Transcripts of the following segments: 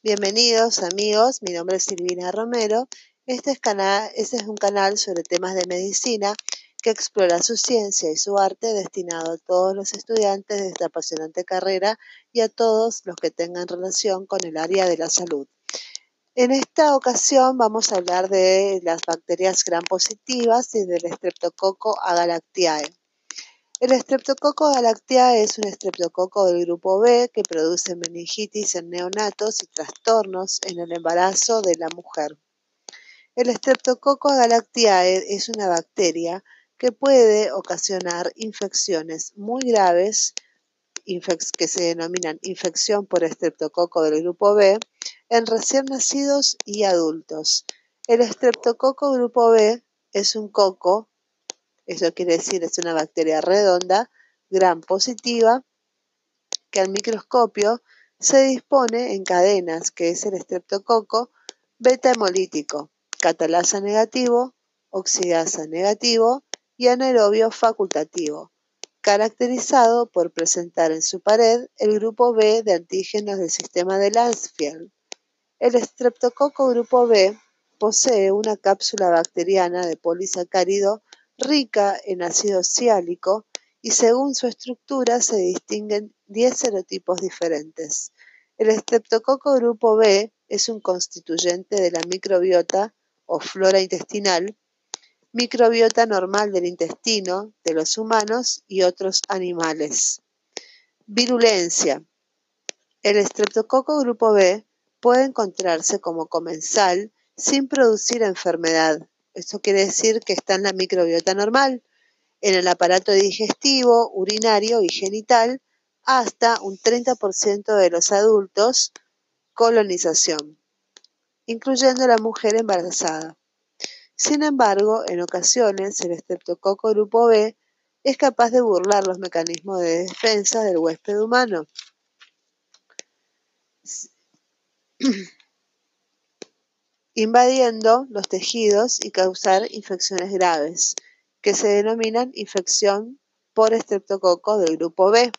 Bienvenidos amigos, mi nombre es Silvina Romero. Este este es un canal sobre temas de medicina que explora su ciencia y su arte destinado a todos los estudiantes de esta apasionante carrera y a todos los que tengan relación con el área de la salud. En esta ocasión vamos a hablar de las bacterias gram positivas y del Streptococo agalactiae. El Streptococo galactiae es un estreptococo del grupo B que produce meningitis en neonatos y trastornos en el embarazo de la mujer. El Streptococo galactiae es una bacteria que puede ocasionar infecciones muy graves que se denominan infección por estreptococo del grupo B en recién nacidos y adultos. El estreptococo grupo B es un coco, eso quiere decir es una bacteria redonda, gran positiva, que al microscopio se dispone en cadenas, que es el estreptococo beta hemolítico, catalasa negativo, oxidasa negativo y anaerobio facultativo caracterizado por presentar en su pared el grupo B de antígenos del sistema de Landsfield. El estreptococo grupo B posee una cápsula bacteriana de polisacárido rica en ácido ciálico y según su estructura se distinguen 10 serotipos diferentes. El estreptococo grupo B es un constituyente de la microbiota o flora intestinal microbiota normal del intestino de los humanos y otros animales. Virulencia. El estreptococo grupo B puede encontrarse como comensal sin producir enfermedad. Esto quiere decir que está en la microbiota normal, en el aparato digestivo, urinario y genital, hasta un 30% de los adultos, colonización, incluyendo la mujer embarazada. Sin embargo, en ocasiones el estreptococo grupo B es capaz de burlar los mecanismos de defensa del huésped humano. Invadiendo los tejidos y causar infecciones graves, que se denominan infección por estreptococo del grupo B.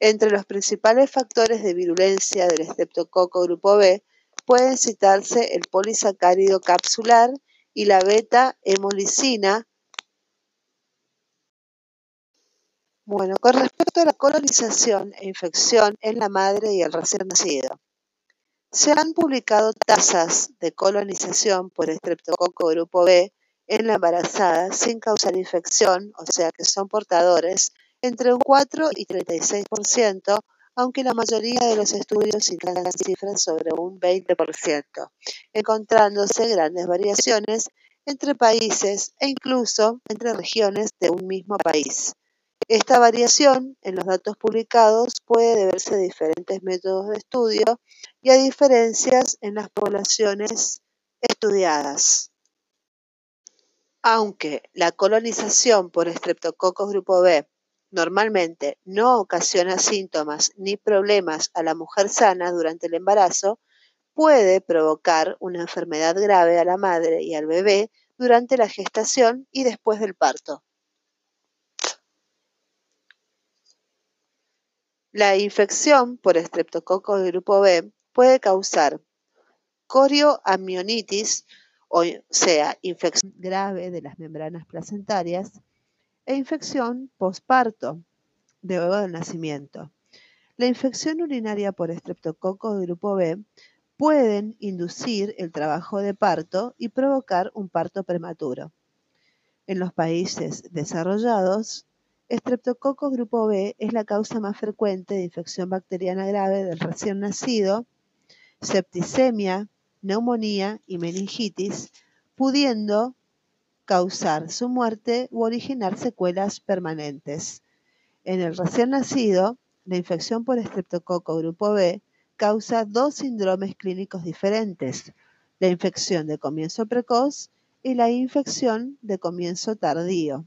Entre los principales factores de virulencia del estreptococo grupo B pueden citarse el polisacárido capsular y la beta-hemolicina. Bueno, con respecto a la colonización e infección en la madre y el recién nacido, se han publicado tasas de colonización por estreptococo grupo B en la embarazada sin causar infección, o sea que son portadores, entre un 4 y 36%, aunque la mayoría de los estudios indican cifras sobre un 20%, encontrándose grandes variaciones entre países e incluso entre regiones de un mismo país. Esta variación en los datos publicados puede deberse a diferentes métodos de estudio y a diferencias en las poblaciones estudiadas. Aunque la colonización por estreptococos grupo B normalmente no ocasiona síntomas ni problemas a la mujer sana durante el embarazo, puede provocar una enfermedad grave a la madre y al bebé durante la gestación y después del parto. La infección por estreptococo de grupo B puede causar corioamionitis, o sea, infección grave de las membranas placentarias, e infección postparto, luego del nacimiento. La infección urinaria por estreptococo de grupo B pueden inducir el trabajo de parto y provocar un parto prematuro. En los países desarrollados, estreptococo grupo B es la causa más frecuente de infección bacteriana grave del recién nacido, septicemia, neumonía y meningitis, pudiendo causar su muerte u originar secuelas permanentes. En el recién nacido, la infección por estreptococo grupo B causa dos síndromes clínicos diferentes, la infección de comienzo precoz y la infección de comienzo tardío.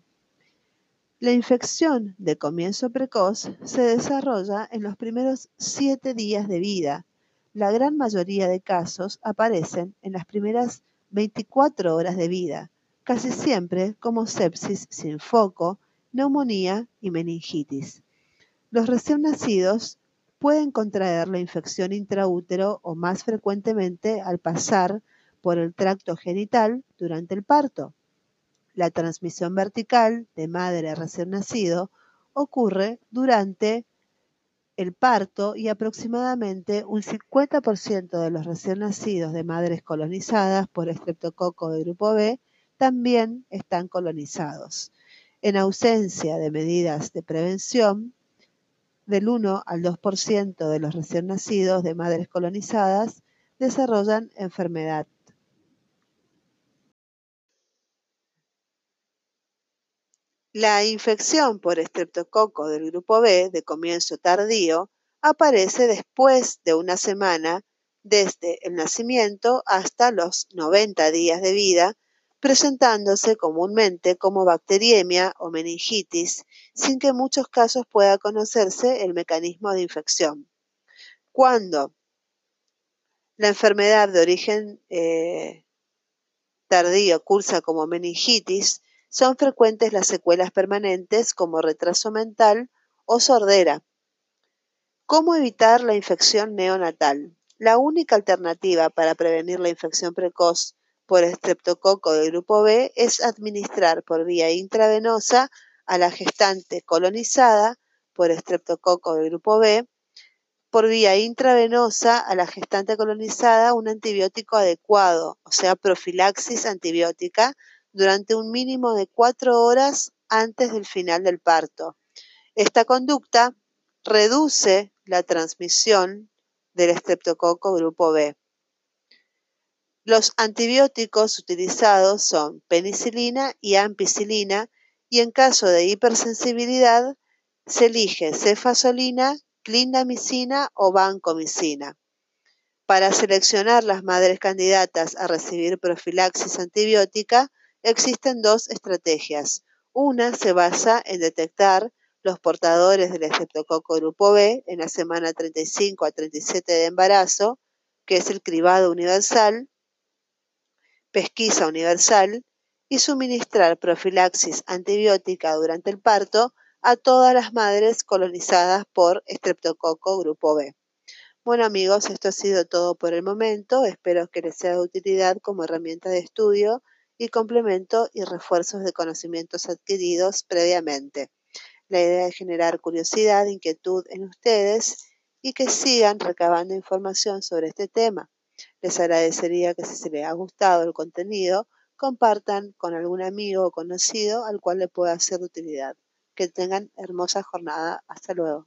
La infección de comienzo precoz se desarrolla en los primeros siete días de vida. La gran mayoría de casos aparecen en las primeras 24 horas de vida casi siempre como sepsis sin foco, neumonía y meningitis. Los recién nacidos pueden contraer la infección intraútero o más frecuentemente al pasar por el tracto genital durante el parto. La transmisión vertical de madre a recién nacido ocurre durante el parto y aproximadamente un 50% de los recién nacidos de madres colonizadas por estreptococo de grupo B también están colonizados. En ausencia de medidas de prevención, del 1 al 2% de los recién nacidos de madres colonizadas desarrollan enfermedad. La infección por estreptococo del grupo B de comienzo tardío aparece después de una semana desde el nacimiento hasta los 90 días de vida, presentándose comúnmente como bacteriemia o meningitis, sin que en muchos casos pueda conocerse el mecanismo de infección. Cuando la enfermedad de origen eh, tardío cursa como meningitis, son frecuentes las secuelas permanentes como retraso mental o sordera. ¿Cómo evitar la infección neonatal? La única alternativa para prevenir la infección precoz por estreptococo del grupo B es administrar por vía intravenosa a la gestante colonizada por estreptococo del grupo B, por vía intravenosa a la gestante colonizada un antibiótico adecuado, o sea, profilaxis antibiótica durante un mínimo de cuatro horas antes del final del parto. Esta conducta reduce la transmisión del estreptococo grupo B. Los antibióticos utilizados son penicilina y ampicilina y en caso de hipersensibilidad se elige cefazolina, clindamicina o vancomicina. Para seleccionar las madres candidatas a recibir profilaxis antibiótica, Existen dos estrategias. Una se basa en detectar los portadores del estreptococo grupo B en la semana 35 a 37 de embarazo, que es el cribado universal, pesquisa universal, y suministrar profilaxis antibiótica durante el parto a todas las madres colonizadas por estreptococo grupo B. Bueno amigos, esto ha sido todo por el momento. Espero que les sea de utilidad como herramienta de estudio y complemento y refuerzos de conocimientos adquiridos previamente. La idea es generar curiosidad, inquietud en ustedes y que sigan recabando información sobre este tema. Les agradecería que si se les ha gustado el contenido, compartan con algún amigo o conocido al cual le pueda ser de utilidad. Que tengan hermosa jornada. Hasta luego.